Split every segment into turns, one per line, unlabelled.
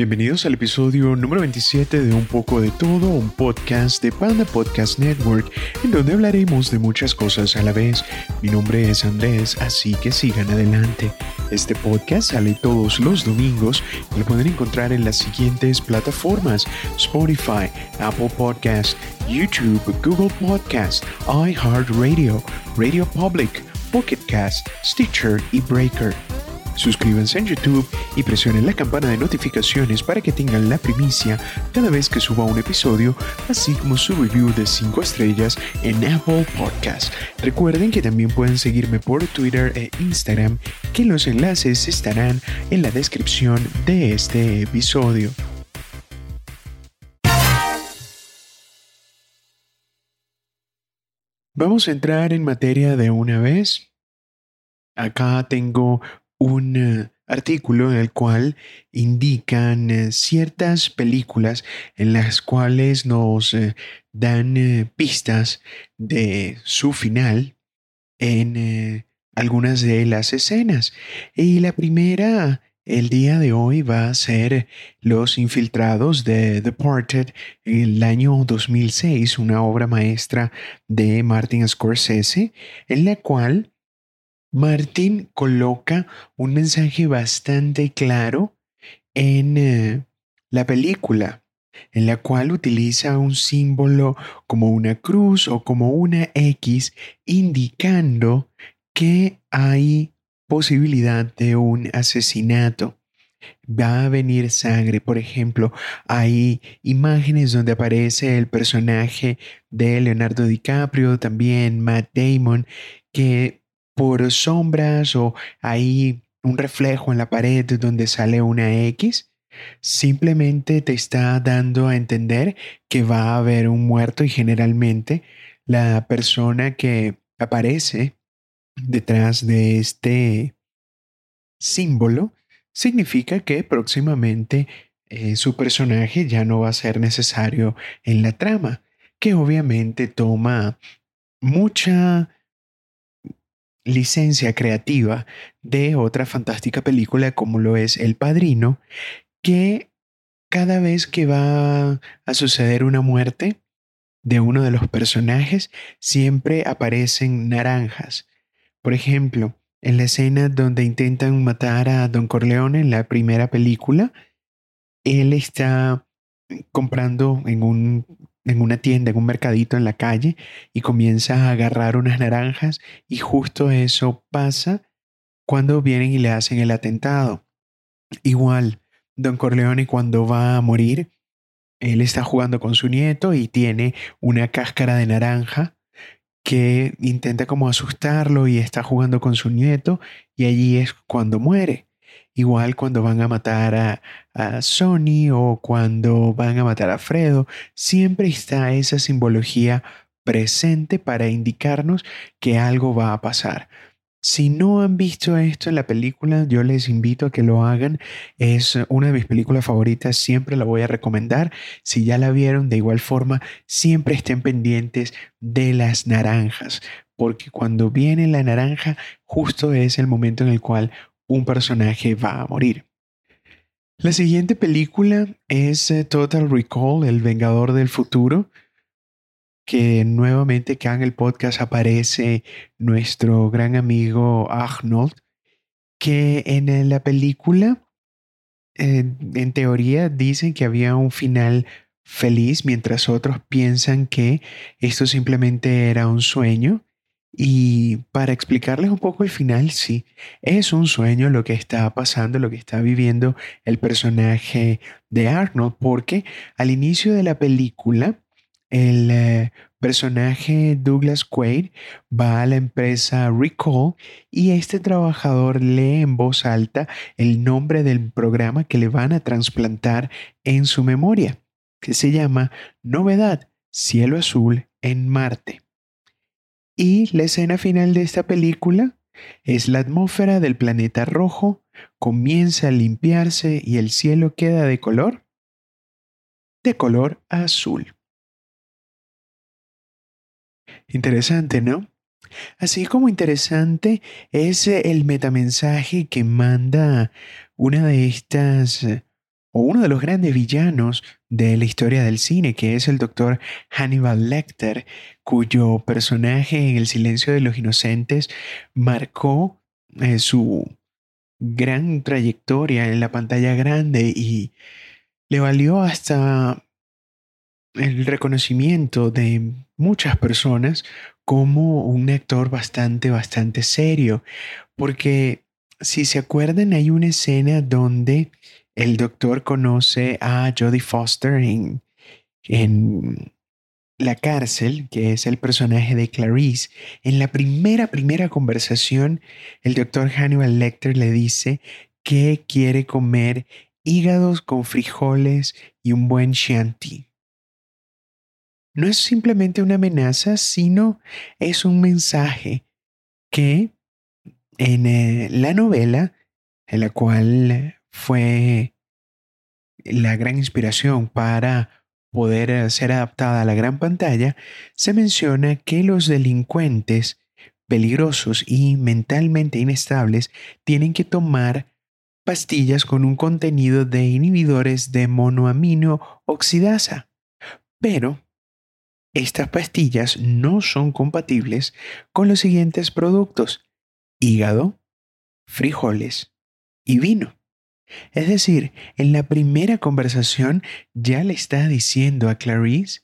Bienvenidos al episodio número 27 de Un poco de todo, un podcast de Panda Podcast Network, en donde hablaremos de muchas cosas a la vez. Mi nombre es Andrés, así que sigan adelante. Este podcast sale todos los domingos y lo pueden encontrar en las siguientes plataformas: Spotify, Apple Podcast, YouTube, Google Podcast, iHeartRadio, Radio Public, Pocket Cast, Stitcher y Breaker. Suscríbanse en YouTube y presionen la campana de notificaciones para que tengan la primicia cada vez que suba un episodio, así como su review de 5 estrellas en Apple Podcast. Recuerden que también pueden seguirme por Twitter e Instagram, que los enlaces estarán en la descripción de este episodio. Vamos a entrar en materia de una vez. Acá tengo un eh, artículo en el cual indican eh, ciertas películas en las cuales nos eh, dan pistas de su final en algunas de las escenas. Y la primera el día de hoy va a ser Los Infiltrados de Departed, el año 2006, una obra maestra de Martin Scorsese, en la cual Martin coloca un mensaje bastante claro en eh, la película, en la cual utiliza un símbolo como una cruz o como una X, indicando que hay posibilidad de un asesinato. Va a venir sangre, por ejemplo, hay imágenes donde aparece el personaje de Leonardo DiCaprio, también Matt Damon, que por sombras o hay un reflejo en la pared donde sale una X, simplemente te está dando a entender que va a haber un muerto y generalmente la persona que aparece detrás de este símbolo significa que próximamente eh, su personaje ya no va a ser necesario en la trama, que obviamente toma mucha licencia creativa de otra fantástica película como lo es El Padrino, que cada vez que va a suceder una muerte de uno de los personajes, siempre aparecen naranjas. Por ejemplo, en la escena donde intentan matar a Don Corleone en la primera película, él está comprando en un en una tienda, en un mercadito en la calle y comienza a agarrar unas naranjas y justo eso pasa cuando vienen y le hacen el atentado. Igual, Don Corleone cuando va a morir, él está jugando con su nieto y tiene una cáscara de naranja que intenta como asustarlo y está jugando con su nieto y allí es cuando muere. Igual cuando van a matar a, a Sony o cuando van a matar a Fredo, siempre está esa simbología presente para indicarnos que algo va a pasar. Si no han visto esto en la película, yo les invito a que lo hagan. Es una de mis películas favoritas, siempre la voy a recomendar. Si ya la vieron, de igual forma, siempre estén pendientes de las naranjas, porque cuando viene la naranja, justo es el momento en el cual un personaje va a morir. La siguiente película es eh, Total Recall, El Vengador del Futuro, que nuevamente acá en el podcast aparece nuestro gran amigo Arnold, que en la película, en teoría, dicen que había un final feliz, mientras otros piensan que esto simplemente era un sueño y para explicarles un poco el final, sí, es un sueño lo que está pasando, lo que está viviendo el personaje de Arnold, porque al inicio de la película, el eh, personaje Douglas Quaid va a la empresa Recall y este trabajador lee en voz alta el nombre del programa que le van a trasplantar en su memoria, que se llama Novedad, Cielo Azul en Marte. Y la escena final de esta película es la atmósfera del planeta rojo comienza a limpiarse y el cielo queda de color de color azul. Interesante, ¿no? Así como interesante es el metamensaje que manda una de estas o uno de los grandes villanos de la historia del cine, que es el doctor Hannibal Lecter, cuyo personaje en El silencio de los inocentes marcó eh, su gran trayectoria en la pantalla grande y le valió hasta el reconocimiento de muchas personas como un actor bastante, bastante serio, porque si se acuerdan hay una escena donde el doctor conoce a Jodie Foster en, en la cárcel, que es el personaje de Clarice. En la primera, primera conversación, el doctor Hannibal Lecter le dice que quiere comer hígados con frijoles y un buen shanty. No es simplemente una amenaza, sino es un mensaje que en eh, la novela, en la cual fue la gran inspiración para poder eh, ser adaptada a la gran pantalla, se menciona que los delincuentes peligrosos y mentalmente inestables tienen que tomar pastillas con un contenido de inhibidores de monoamino oxidasa. Pero estas pastillas no son compatibles con los siguientes productos: hígado, frijoles y vino. Es decir, en la primera conversación ya le está diciendo a Clarice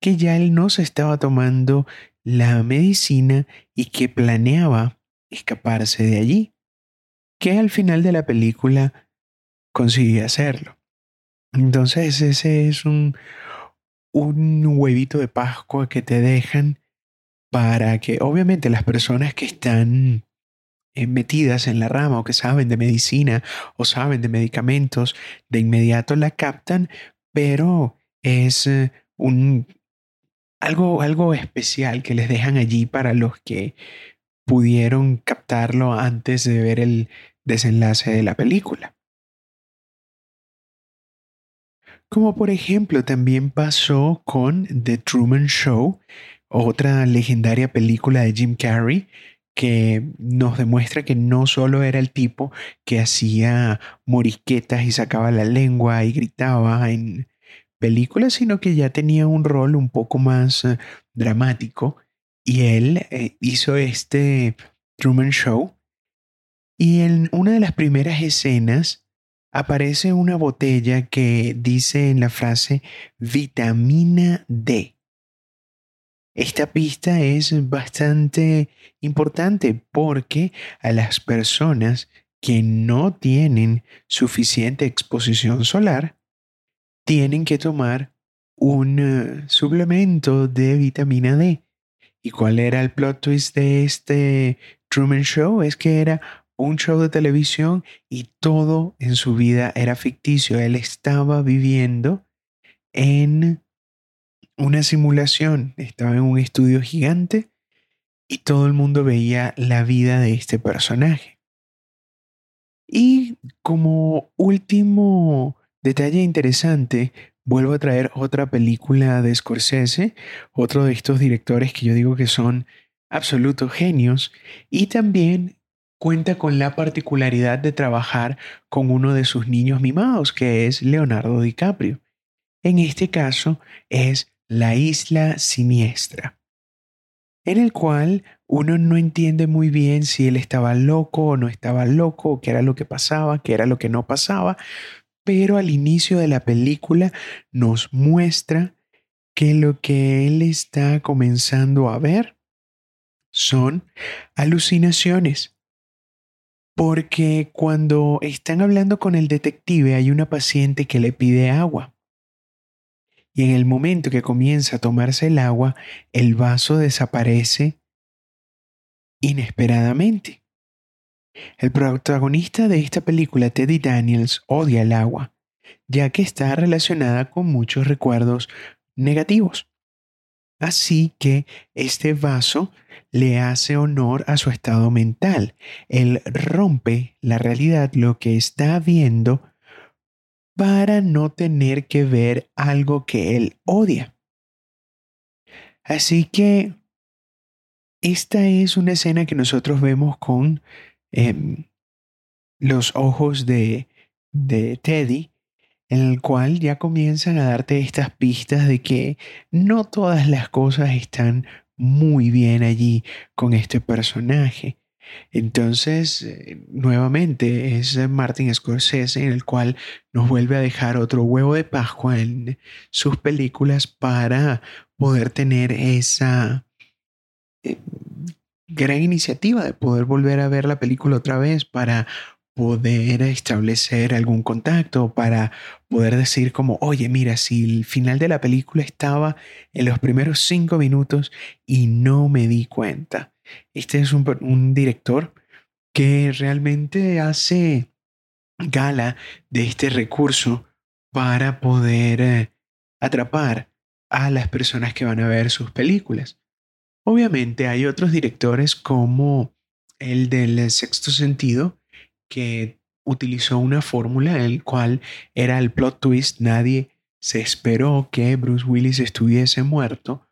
que ya él no se estaba tomando la medicina y que planeaba escaparse de allí, que al final de la película consigue hacerlo. Entonces ese es un, un huevito de Pascua que te dejan para que obviamente las personas que están metidas en la rama o que saben de medicina o saben de medicamentos, de inmediato la captan, pero es eh, un, algo, algo especial que les dejan allí para los que pudieron captarlo antes de ver el desenlace de la película. Como por ejemplo también pasó con The Truman Show, otra legendaria película de Jim Carrey, que nos demuestra que no solo era el tipo que hacía morisquetas y sacaba la lengua y gritaba en películas, sino que ya tenía un rol un poco más eh, dramático. Y él eh, hizo este Truman Show. Y en una de las primeras escenas aparece una botella que dice en la frase vitamina D. Esta pista es bastante importante porque a las personas que no tienen suficiente exposición solar tienen que tomar un eh, suplemento de vitamina D. ¿Y cuál era el plot twist de este Truman Show? Es que era un show de televisión y todo en su vida era ficticio. Él estaba viviendo en una simulación, estaba en un estudio gigante y todo el mundo veía la vida de este personaje. Y como último detalle interesante, vuelvo a traer otra película de Scorsese, otro de estos directores que yo digo que son absolutos genios, y también cuenta con la particularidad de trabajar con uno de sus niños mimados, que es Leonardo DiCaprio. En este caso es la isla siniestra, en el cual uno no entiende muy bien si él estaba loco o no estaba loco, qué era lo que pasaba, qué era lo que no pasaba, pero al inicio de la película nos muestra que lo que él está comenzando a ver son alucinaciones. Porque cuando están hablando con el detective hay una paciente que le pide agua y en el momento que comienza a tomarse el agua, el vaso desaparece inesperadamente. El protagonista de esta película, Teddy Daniels, odia el agua, ya que está relacionada con muchos recuerdos negativos. Así que este vaso le hace honor a su estado mental. Él rompe la realidad, lo que está viendo, para no tener que ver algo que él odia. Así que esta es una escena que nosotros vemos con em, los ojos de, de Teddy en el cual ya comienzan a darte estas pistas de que no todas las cosas están muy bien allí con este personaje. Entonces, eh, nuevamente es Martin Scorsese en el cual nos vuelve a dejar otro huevo de Pascua en sus películas para poder tener esa eh, gran iniciativa de poder volver a ver la película otra vez para poder establecer algún contacto, para poder decir como, oye, mira, si el final de la película estaba en los primeros cinco minutos y no me di cuenta. Este es un, director que realmente hace gala de este recurso para poder eh, atrapar a las personas que van a ver sus películas. Obviamente hay otros directores como el del sexto sentido, que utilizó una fórmula en la cual era el plot twist, nadie se esperó que Bruce Willis estuviese muerto,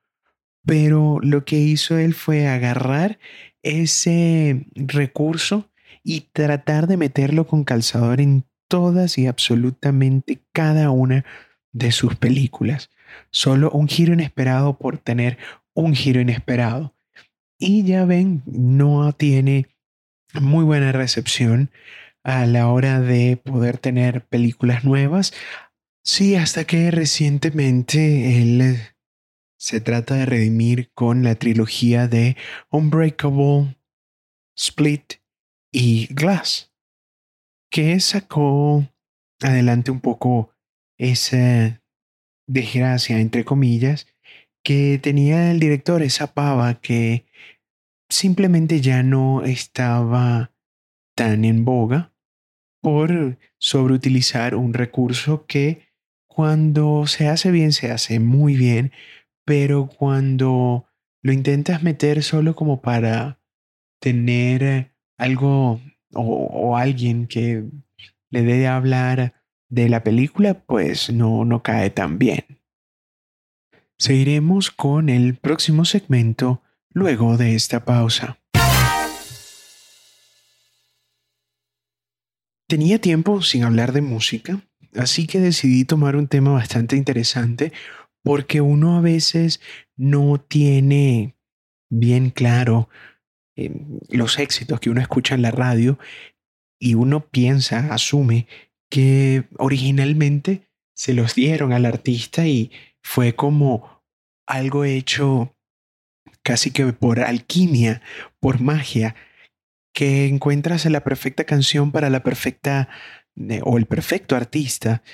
pero lo que hizo él fue agarrar ese recurso y tratar de meterlo con calzador en todas y absolutamente cada una de sus películas. Solo un giro inesperado por tener un giro inesperado. Y ya ven, no tiene muy buena recepción a la hora de poder tener películas nuevas. Sí, hasta que recientemente él se trata de redimir con la trilogía de Unbreakable, Split y Glass, que sacó adelante un poco esa desgracia, entre comillas, que tenía el director, esa pava que simplemente ya no estaba tan en boga por sobreutilizar un recurso que cuando se hace bien, se hace muy bien, pero cuando lo intentas meter solo como para tener algo o, alguien que le dé de hablar de la película, pues no, no cae tan bien. Seguiremos con el próximo segmento luego de esta pausa. Tenía tiempo sin hablar de música, así que decidí tomar un tema bastante interesante porque uno a veces no tiene bien claro em, los éxitos que uno escucha en la radio y uno piensa, asume que originalmente se los dieron al artista y fue como algo hecho casi que por alquimia, por magia, que encuentras la perfecta canción para la perfecta eh, o el perfecto artista.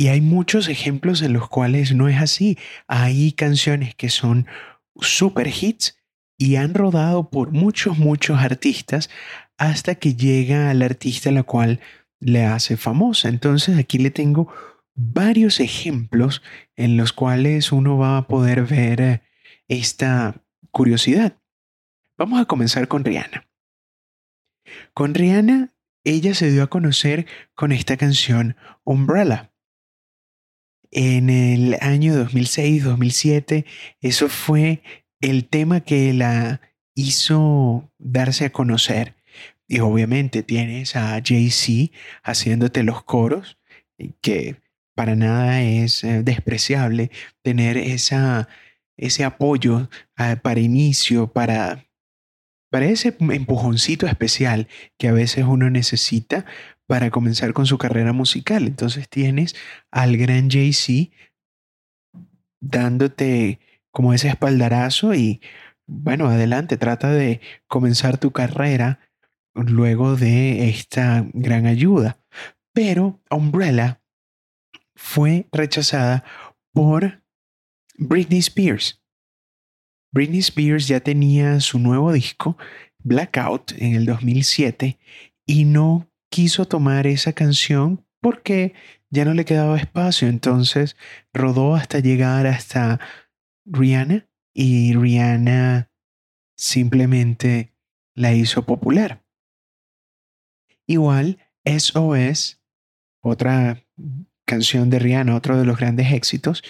Y hay muchos ejemplos en los cuales no es así. Hay canciones que son super hits y han rodado por muchos, muchos artistas hasta que llega al artista a la cual le hace famosa. Entonces aquí le tengo varios ejemplos en los cuales uno va a poder ver eh, esta curiosidad. Vamos a comenzar con Rihanna. Con Rihanna, ella se dio a conocer con esta canción Umbrella. En el año 2006-2007, eso fue el tema que la hizo darse a conocer. Y obviamente tienes a Jay-Z haciéndote los coros, que para nada es eh, despreciable tener esa ese apoyo ah, para inicio, para, para ese empujoncito especial que a veces uno necesita para comenzar con su carrera musical. Entonces tienes al gran Jay-Z dándote como ese espaldarazo y bueno, adelante, trata de comenzar tu carrera luego de esta gran ayuda. Pero Umbrella fue rechazada por Britney Spears. Britney Spears ya tenía su nuevo disco, Blackout, en el 2007 y no quiso tomar esa canción porque ya no le quedaba espacio. Entonces rodó hasta llegar hasta Rihanna y Rihanna simplemente la hizo popular. Igual, SOS, otra canción de Rihanna, otro de los grandes éxitos,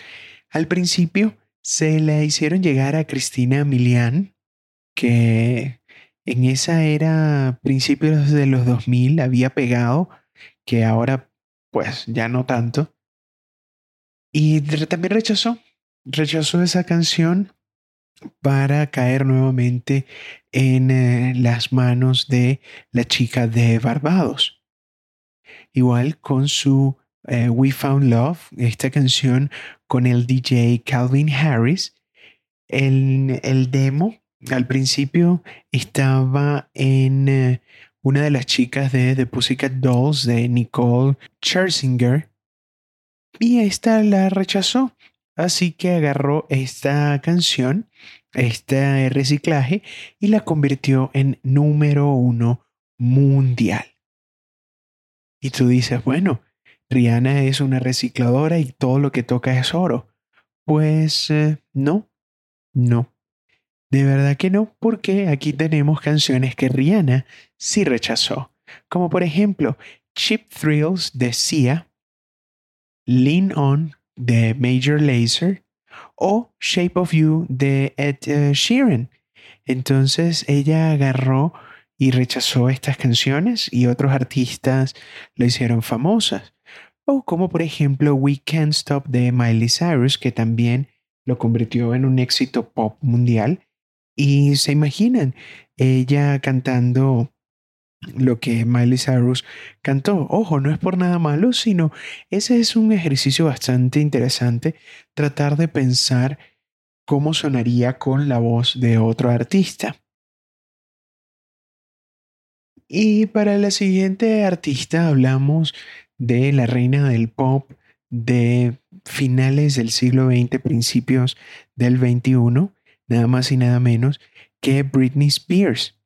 al principio se le hicieron llegar a Cristina Milian, que en esa era principios de los 2000 había pegado, que ahora pues ya no tanto, Y también rechazó, rechazó esa canción para caer nuevamente en eh, las manos de la chica de Barbados. Igual con su eh, We Found Love, esta canción con el DJ Calvin Harris, el, el demo al principio estaba en eh, una de las chicas de The Pussycat Dolls de Nicole Scherzinger y esta la rechazó. Así que agarró esta canción, este reciclaje, y la convirtió en número uno mundial. Y tú dices, bueno, Rihanna es una recicladora y todo lo que toca es oro. Pues eh, no, no. De verdad que no, porque aquí tenemos canciones que Rihanna sí rechazó, como por ejemplo Cheap Thrills de Sia, Lean On de Major Lazer o Shape of You de Ed eh, Sheeran. Entonces ella agarró y rechazó estas canciones y otros artistas lo hicieron famosas. O como por ejemplo We Can't Stop de Miley Cyrus, que también lo convirtió en un éxito pop mundial y se imaginan ella cantando lo que Miley Cyrus cantó. Ojo, no es por nada malo, sino ese es un ejercicio bastante interesante, tratar de pensar cómo sonaría con la voz de otro artista. Y para la siguiente artista hablamos de la reina del pop de finales del siglo XX, principios del XXI, nada más y nada menos que Britney Spears.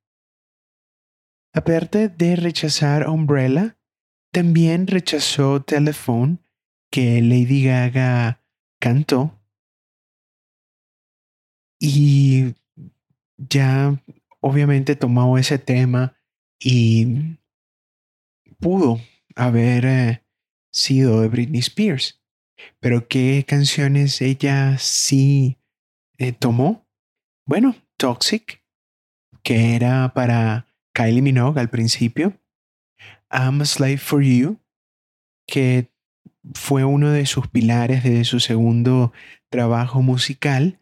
Aparte de rechazar Umbrella, también rechazó Telephone, que Lady Gaga cantó. Y ya obviamente tomó ese tema y pudo haber eh, sido de Britney Spears. Pero ¿qué canciones ella sí eh, tomó? Bueno, Toxic, que era para Kylie Minogue al principio. I'm a Slave for You, que fue uno de sus pilares de su segundo trabajo musical.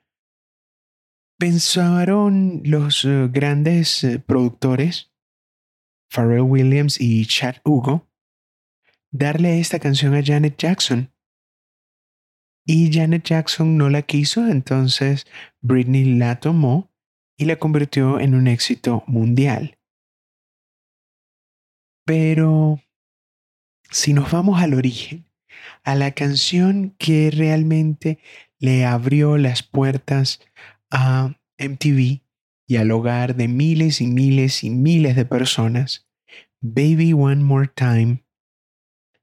Pensaron los eh, grandes eh, productores, Pharrell Williams y Chad Hugo, darle esta canción a Janet Jackson y Janet Jackson no la quiso, entonces Britney la tomó y la convirtió en un éxito mundial. Pero si nos vamos al origen, a la canción que realmente le abrió las puertas a MTV y al hogar de miles y miles y miles de personas, Baby One More Time,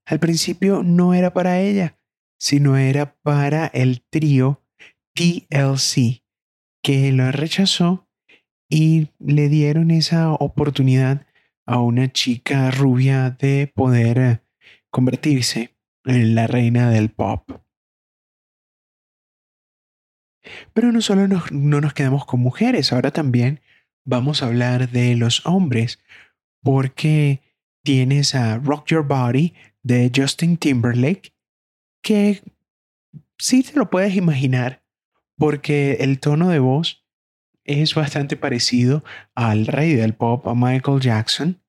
al principio no era para ella sino era para el trío TLC, que lo rechazó y le dieron esa oportunidad a una chica rubia de poder eh, convertirse en la reina del pop. Pero no solo no nos quedamos con mujeres, ahora también vamos a hablar de los hombres, porque tienes a Rock Your Body de Justin Timberlake, que sí te lo puedes imaginar, porque el tono de voz es bastante parecido al rey del pop, a Michael Jackson,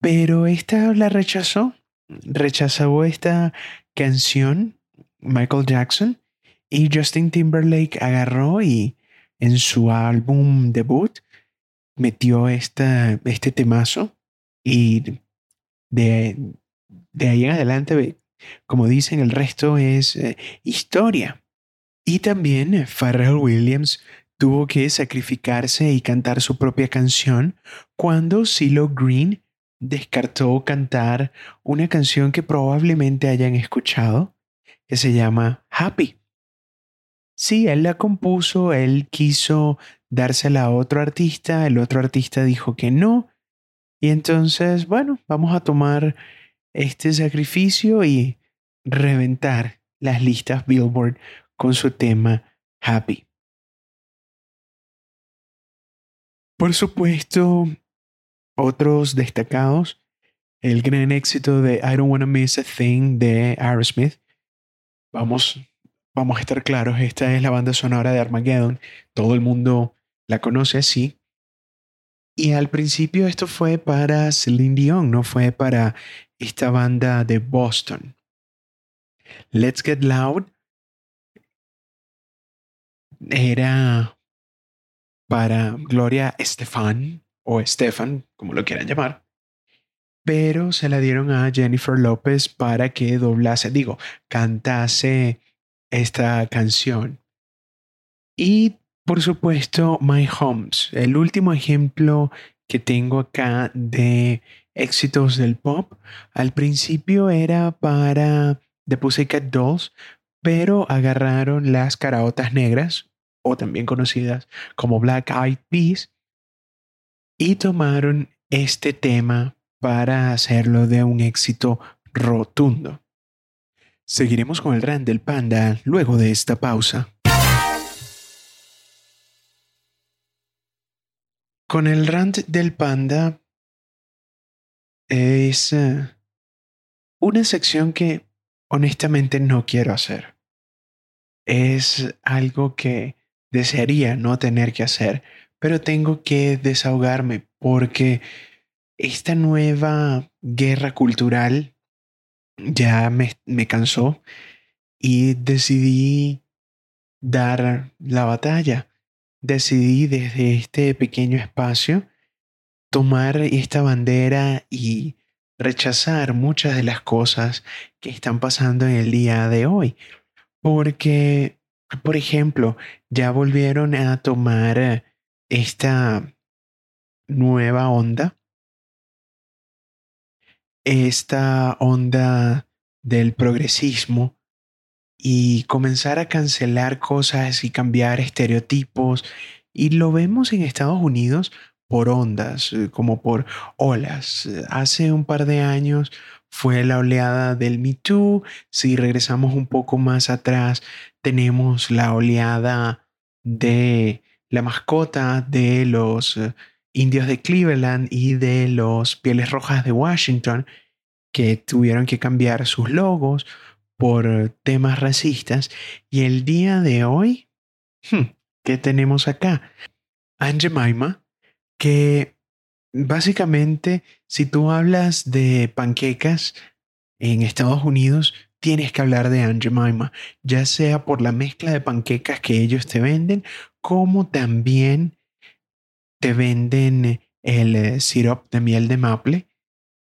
pero esta la rechazó, rechazó esta canción, Michael Jackson, y Justin Timberlake agarró y en su álbum debut metió esta, este temazo y de, de ahí en adelante como dicen, el resto es eh, historia. Y también eh, Pharrell Williams tuvo que sacrificarse y cantar su propia canción cuando CeeLo Green descartó cantar una canción que probablemente hayan escuchado, que se llama Happy. Sí, él la compuso, él quiso dársela a otro artista, el otro artista dijo que no, y entonces, bueno, vamos a tomar este sacrificio y reventar las listas Billboard con su tema Happy. Por supuesto, otros destacados, el gran éxito de I Don't Wanna Miss a Thing de Aerosmith, vamos, vamos a estar claros, esta es la banda sonora de Armageddon, todo el mundo la conoce así. Y al principio esto fue para Celine Dion, no fue para esta banda de Boston. Let's Get Loud era para Gloria Estefan o Estefan, como lo quieran llamar, pero se la dieron a Jennifer López para que doblase, digo, cantase esta canción. Y por supuesto, My Homes, el último ejemplo que tengo acá de éxitos del pop, al principio era para The Pussycat Dolls, pero agarraron las caraotas negras, o también conocidas como Black Eyed Peas, y tomaron este tema para hacerlo de un éxito rotundo. Seguiremos con el rant del panda luego de esta pausa. Con el rant del panda es eh, una sección que honestamente no quiero hacer. Es algo que desearía no tener que hacer, pero tengo que desahogarme porque esta nueva guerra cultural ya me, me cansó y decidí dar la batalla. Decidí desde este pequeño espacio tomar esta bandera y rechazar muchas de las cosas que están pasando en el día de hoy. Porque, por ejemplo, ya volvieron a tomar esta nueva onda esta onda del progresismo y comenzar a cancelar cosas y cambiar estereotipos. Y lo vemos en Estados Unidos por ondas, eh, como por olas. Hace un par de años fue la oleada del Me Too. Si regresamos un poco más atrás, tenemos la oleada de la mascota de los eh, indios de Cleveland y de los Pieles Rojas de Washington, que tuvieron que cambiar sus logos por temas racistas. Y el día de hoy, hmm, ¿qué tenemos acá? Aunt Jemima, que básicamente si tú hablas de panquecas en Estados Unidos, tienes que hablar de Aunt ya sea por la mezcla de panquecas que ellos te venden, como también te venden el eh, sirop de miel de maple,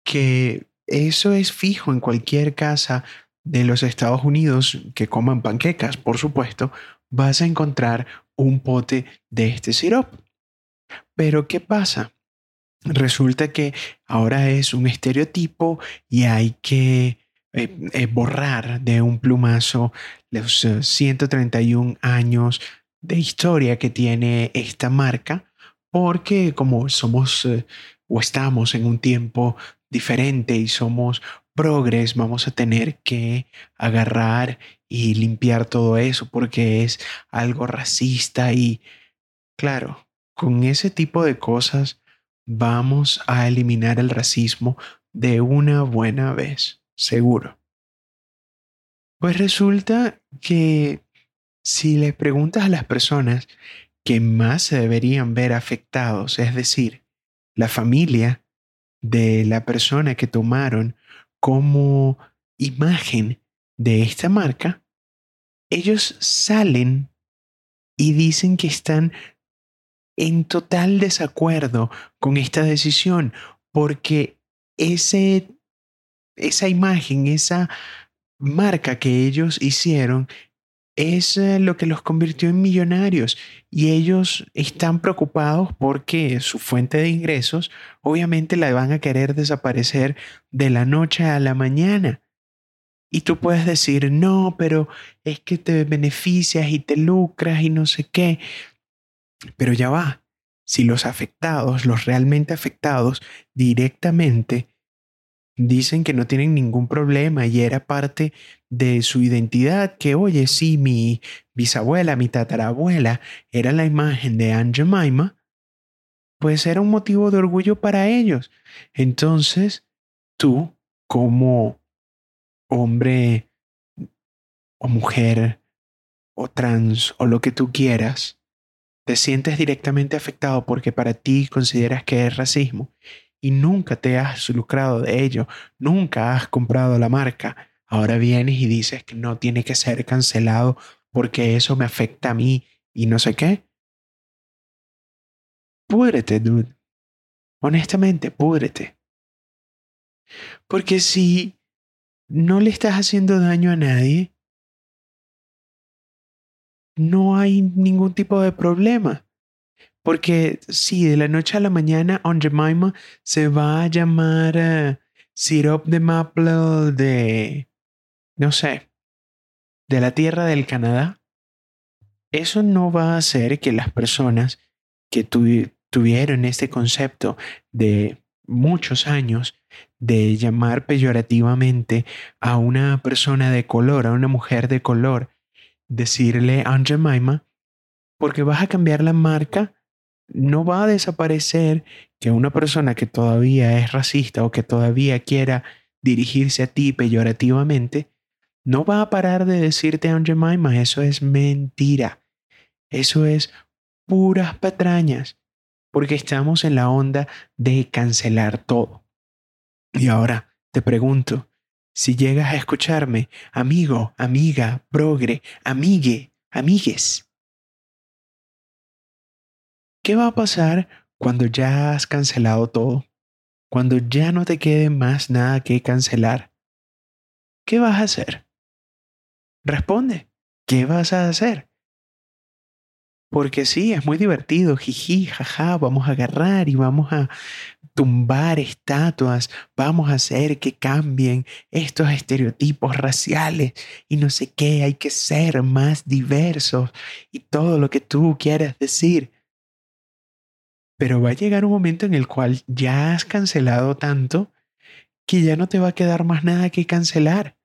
que eso es fijo en cualquier casa de los Estados Unidos que coman panquecas, por supuesto, vas a encontrar un pote de este sirop. Pero ¿qué pasa? Resulta que ahora es un estereotipo y hay que eh, eh, borrar de un plumazo los 131 años de historia que tiene esta marca porque como somos eh, o estamos en un tiempo diferente y somos progres, vamos a tener que agarrar y limpiar todo eso porque es algo racista y claro, con ese tipo de cosas vamos a eliminar el racismo de una buena vez, seguro. Pues resulta que si le preguntas a las personas que más se deberían ver afectados, es decir, la familia de la persona que tomaron como imagen de esta marca, ellos salen y dicen que están en total desacuerdo con esta decisión porque ese, esa imagen, esa marca que ellos hicieron es eh, lo que los convirtió en millonarios y ellos están preocupados porque su fuente de ingresos obviamente la van a querer desaparecer de la noche a la mañana. Y tú puedes decir, no, pero es que te beneficias y te lucras y no sé qué. Pero ya va, si los afectados, los realmente afectados directamente, dicen que no tienen ningún problema y era parte de su identidad que, oye, sí, mi bisabuela, mi tatarabuela era la imagen de Aunt Jemima, pues era un motivo de orgullo para ellos. Entonces, tú, como hombre o mujer o trans o lo que tú quieras, te sientes directamente afectado porque para ti consideras que es racismo y nunca te has lucrado de ello, nunca has comprado la marca, ahora vienes y dices que no tiene que ser cancelado porque eso me afecta a mí y no sé qué. Púdrete, dude. Honestamente, púdrete. Porque si no le estás haciendo daño a nadie, no hay ningún tipo de problema. Porque si de la noche a la mañana On Jemima se va a llamar uh, Syrup de Maple de, no sé, de la tierra del Canadá, eso no va a hacer que las personas que tuvieron este concepto de muchos años de llamar peyorativamente a una persona de color, a una mujer de color, decirle Aunt Jemima, porque vas a cambiar la marca, no va a desaparecer que una persona que todavía es racista o que todavía quiera dirigirse a ti peyorativamente, no va a parar de decirte Aunt Jemima, eso es mentira, eso es puras patrañas, porque estamos en la onda de cancelar todo. Y ahora te pregunto, si llegas a escucharme, amigo, amiga, progre, amigue, amigues, ¿qué va a pasar cuando ya has cancelado todo? Cuando ya no te quede más nada que cancelar. ¿Qué vas a hacer? Responde, ¿qué vas a hacer? Porque sí, es muy divertido, jiji, jaja, vamos a agarrar y vamos a tumbar estatuas, vamos a hacer que cambien estos estereotipos raciales y no sé qué, hay que ser más diversos y todo lo que tú quieras decir. Pero va a llegar un momento en el cual ya has cancelado tanto que ya no te va a quedar más nada que cancelar.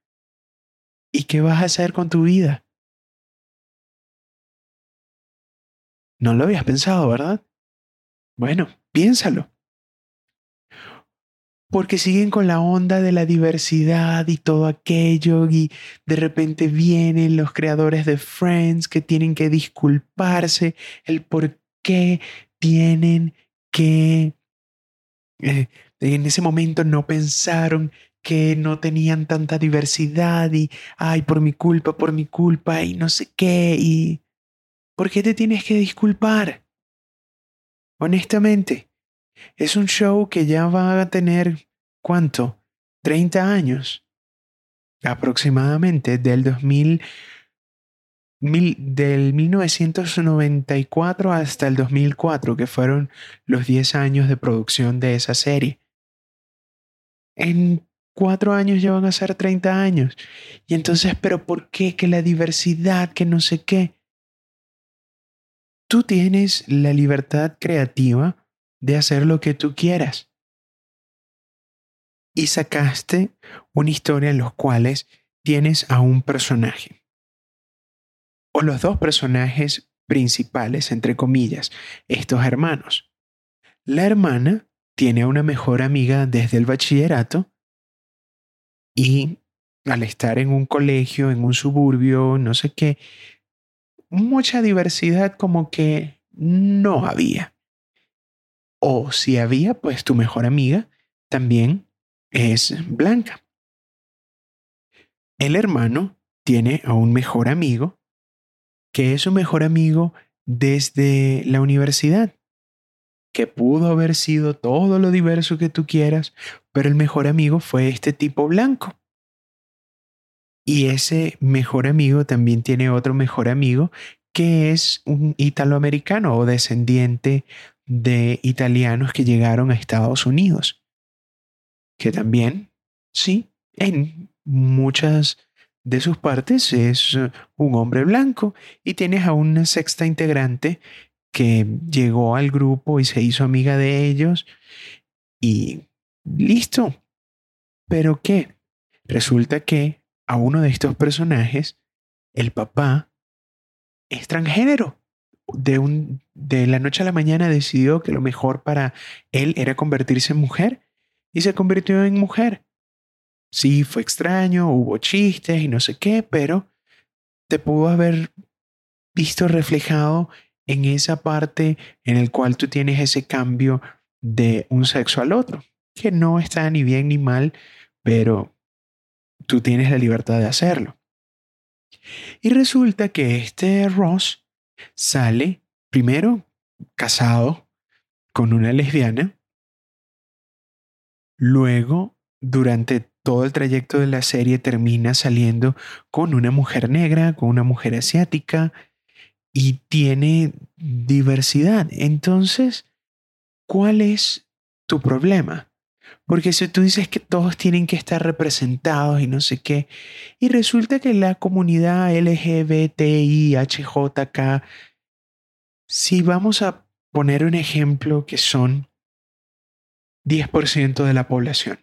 ¿Y qué vas a hacer con tu vida? No lo habías pensado, ¿verdad? Bueno, piénsalo. Porque siguen con la onda de la diversidad y todo aquello y de repente vienen los creadores de Friends que tienen que disculparse el por qué tienen que... Eh, en ese momento no pensaron que no tenían tanta diversidad y, ay, por mi culpa, por mi culpa y no sé qué y... ¿Por qué te tienes que disculpar? Honestamente, es un show que ya va a tener, ¿cuánto? 30 años. Aproximadamente del 2000, del 1994 hasta el 2004, que fueron los 10 años de producción de esa serie. En cuatro años ya van a ser 30 años. Y entonces, ¿pero por qué? Que la diversidad, que no sé qué tú tienes la libertad creativa de hacer lo que tú quieras. Y sacaste una historia en los cuales tienes a un personaje. O los dos personajes principales, entre comillas, estos hermanos. La hermana tiene una mejor amiga desde el bachillerato y al estar en un colegio, en un suburbio, no sé qué, mucha diversidad como que no había. O si había, pues tu mejor amiga también es blanca. El hermano tiene a un mejor amigo que es su mejor amigo desde la universidad, que pudo haber sido todo lo diverso que tú quieras, pero el mejor amigo fue este tipo blanco. Y ese mejor amigo también tiene otro mejor amigo que es un italoamericano o descendiente de italianos que llegaron a Estados Unidos. Que también, sí, en muchas de sus partes es un hombre blanco y tienes a una sexta integrante que llegó al grupo y se hizo amiga de ellos y listo. Pero ¿qué? Resulta que a uno de estos personajes, el papá es transgénero. De, un, de la noche a la mañana decidió que lo mejor para él era convertirse en mujer y se convirtió en mujer. Sí, fue extraño, hubo chistes y no sé qué, pero te pudo haber visto reflejado en esa parte en el cual tú tienes ese cambio de un sexo al otro, que no está ni bien ni mal, pero tú tienes la libertad de hacerlo. Y resulta que este Ross sale primero casado con una lesbiana, luego durante todo el trayecto de la serie termina saliendo con una mujer negra, con una mujer asiática y tiene diversidad. Entonces, ¿cuál es tu problema? Porque si tú dices que todos tienen que estar representados y no sé qué, y resulta que la comunidad LGBTIHJK, si vamos a poner un ejemplo que son 10% de la población.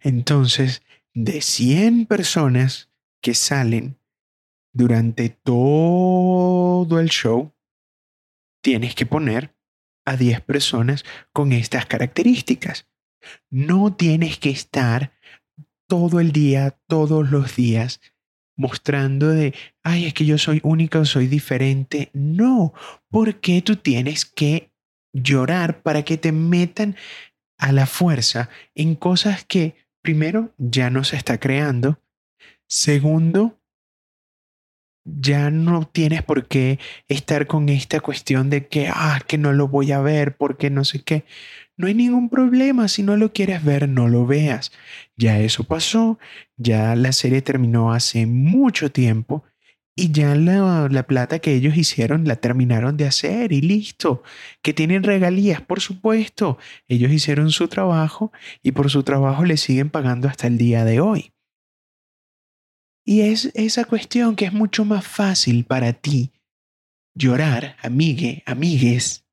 Entonces, de 100 personas que salen durante todo el show, tienes que poner a 10 personas con estas características. No tienes que estar todo el día, todos los días, mostrando de, ay, es que yo soy única o soy diferente. No, porque tú tienes que llorar para que te metan a la fuerza en cosas que, primero, ya no se está creando. Segundo, ya no tienes por qué estar con esta cuestión de que, ah, que no lo voy a ver porque no sé qué. No hay ningún problema, si no lo quieres ver, no lo veas. Ya eso pasó, ya la serie terminó hace mucho tiempo y ya la, la, plata que ellos hicieron la terminaron de hacer y listo. Que tienen regalías, por supuesto. Ellos hicieron su trabajo y por su trabajo le siguen pagando hasta el día de hoy. Y es esa cuestión que es mucho más fácil para ti llorar, amigue, amigues.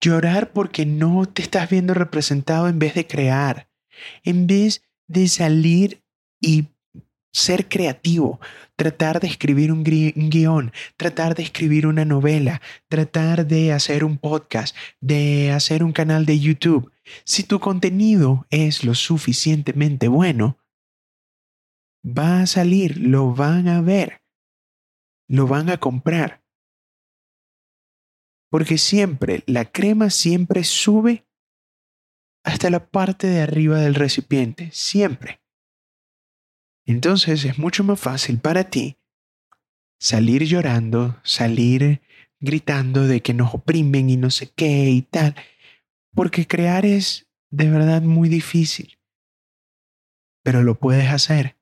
Llorar porque no te estás viendo representado en vez de crear, en vez de salir y ser creativo, tratar de escribir un, guion, tratar de escribir una novela, tratar de hacer un podcast, de hacer un canal de YouTube. Si tu contenido es lo suficientemente bueno, va a salir, lo van a ver, lo van a comprar. Porque siempre, la crema siempre sube hasta la parte de arriba del recipiente, siempre. Entonces es mucho más fácil para ti salir llorando, salir gritando de que nos oprimen y no sé qué y tal, porque crear es de verdad muy difícil, pero lo puedes hacer.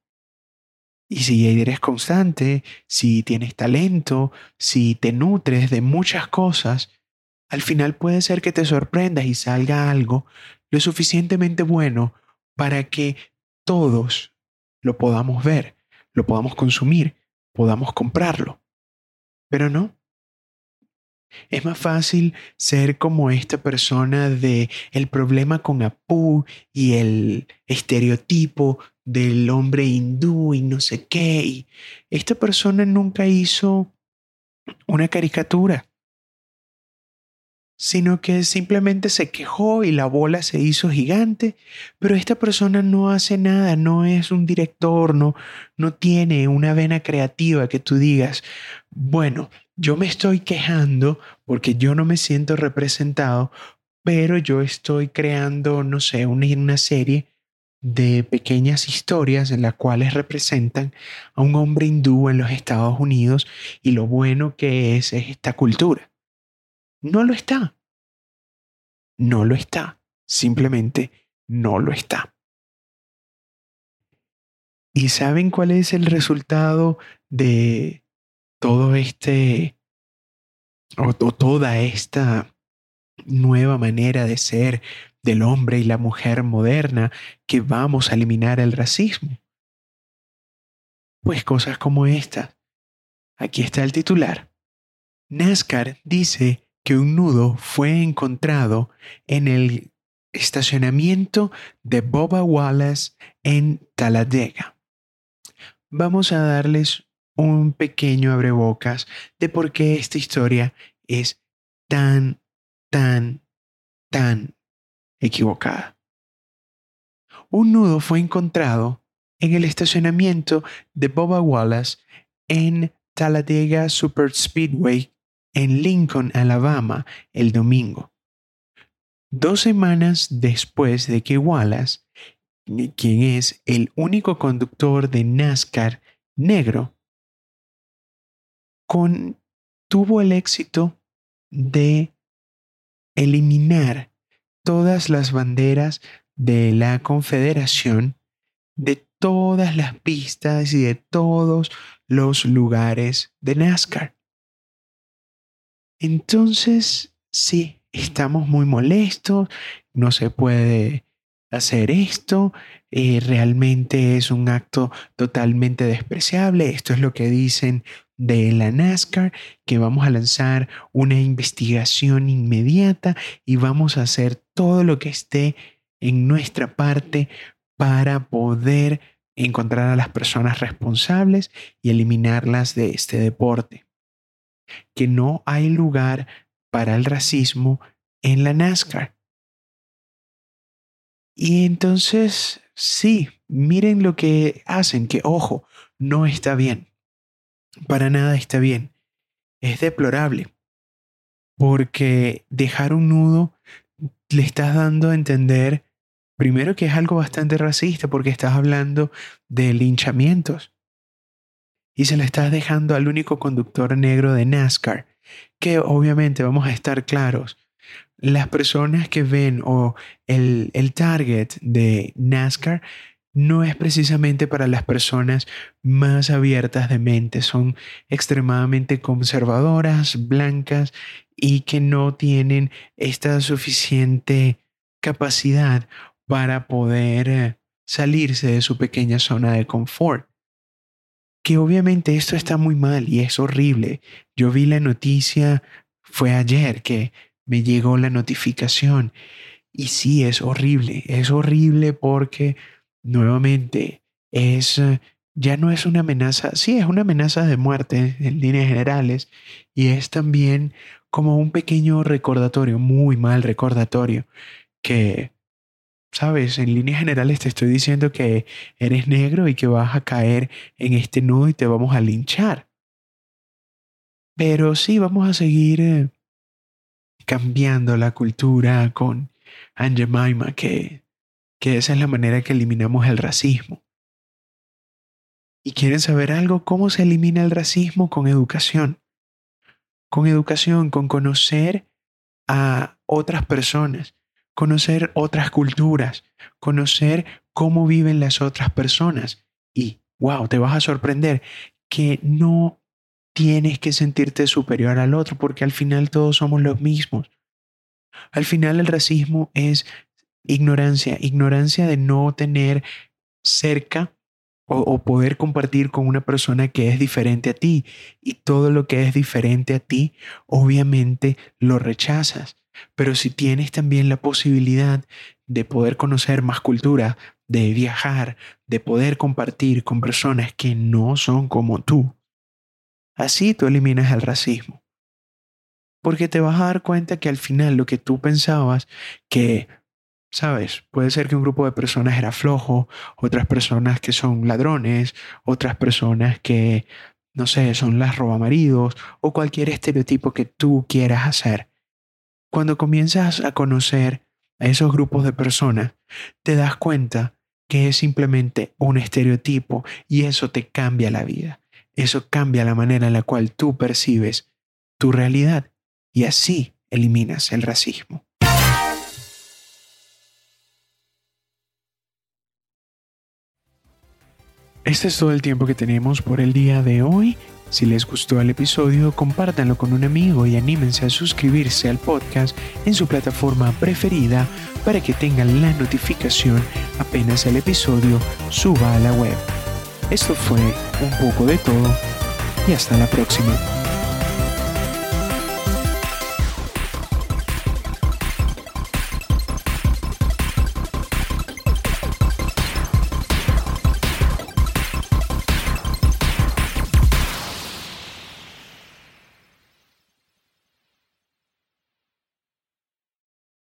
Y si eres constante, si tienes talento, si te nutres de muchas cosas, al final puede ser que te sorprendas y salga algo lo suficientemente bueno para que todos lo podamos ver, lo podamos consumir, podamos comprarlo. Pero no. Es más fácil ser como esta persona de el problema con Apu y el estereotipo del hombre hindú y no sé qué. Y esta persona nunca hizo una caricatura, sino que simplemente se quejó y la bola se hizo gigante, pero esta persona no hace nada, no es un director, no, no tiene una vena creativa que tú digas, bueno, yo me estoy quejando porque yo no me siento representado, pero yo estoy creando, no sé, una, una serie de pequeñas historias en las cuales representan a un hombre hindú en los Estados Unidos y lo bueno que es, esta cultura. No lo está. No lo está. Simplemente no lo está. ¿Y saben cuál es el resultado de todo este o toda esta nueva manera de ser del hombre y la mujer moderna que vamos a eliminar el racismo. Pues cosas como esta. Aquí está el titular. NASCAR dice que un nudo fue encontrado en el estacionamiento de Boba Wallace en Talladega. Vamos a darles un pequeño abrebocas de por qué esta historia es tan, tan, tan equivocada. Un nudo fue encontrado en el estacionamiento de Boba Wallace en Talladega Super Speedway en Lincoln, Alabama, el domingo. Dos semanas después de que Wallace, quien es el único conductor de NASCAR negro, con, tuvo el éxito de eliminar todas las banderas de la Confederación de todas las pistas y de todos los lugares de NASCAR. Entonces, sí, estamos muy molestos, no se puede hacer esto, eh, realmente es un acto totalmente despreciable, esto es lo que dicen de la NASCAR, que vamos a lanzar una investigación inmediata y vamos a hacer todo lo que esté en nuestra parte para poder encontrar a las personas responsables y eliminarlas de este deporte que no hay lugar para el racismo en la NASCAR. Y entonces, sí, miren lo que hacen, que ojo, no está bien. Para nada está bien. Es deplorable. Porque dejar un nudo le estás dando a entender, primero que es algo bastante racista, porque estás hablando de linchamientos y se la estás dejando al único conductor negro de NASCAR, que obviamente vamos a estar claros, las personas que ven o el, el target de NASCAR no es precisamente para las personas más abiertas de mente, son extremadamente conservadoras, blancas y que no tienen esta suficiente capacidad para poder eh, salirse de su pequeña zona de confort que obviamente esto está muy mal y es horrible. Yo vi la noticia, fue ayer que me llegó la notificación y sí, es horrible, es horrible porque nuevamente es, ya no es una amenaza, sí, es una amenaza de muerte en líneas generales y es también como un pequeño recordatorio, muy mal recordatorio, que sabes, en líneas generales te estoy diciendo que eres negro y que vas a caer en este nudo y te vamos a linchar. Pero sí, vamos a seguir eh, cambiando la cultura con Aunt Jemima, que, que esa es la manera que eliminamos el racismo. ¿Y quieren saber algo? ¿Cómo se elimina el racismo? Con educación. Con educación, con conocer a otras personas conocer otras culturas, conocer cómo viven las otras personas. Y, wow, te vas a sorprender que no tienes que sentirte superior al otro porque al final todos somos los mismos. Al final el racismo es ignorancia, ignorancia de no tener cerca o, poder compartir con una persona que es diferente a ti. Y todo lo que es diferente a ti, obviamente lo rechazas. Pero si tienes también la posibilidad de poder conocer más cultura, de viajar, de poder compartir con personas que no son como tú, así tú eliminas el racismo. Porque te vas a dar cuenta que al final lo que tú pensabas que, sabes, puede ser que un grupo de personas era flojo, otras personas que son ladrones, otras personas que, no sé, son las robamaridos o cualquier estereotipo que tú quieras hacer cuando comienzas a conocer a esos grupos de personas, te das cuenta que es simplemente un estereotipo y eso te cambia la vida. Eso cambia la manera en la cual tú percibes tu realidad y así eliminas el racismo. Este es todo el tiempo que tenemos por el día de hoy. Si les gustó el episodio, compártanlo con un amigo y anímense a suscribirse al podcast en su plataforma preferida para que tengan la notificación apenas el episodio suba a la web. Esto fue un poco de todo y hasta la próxima.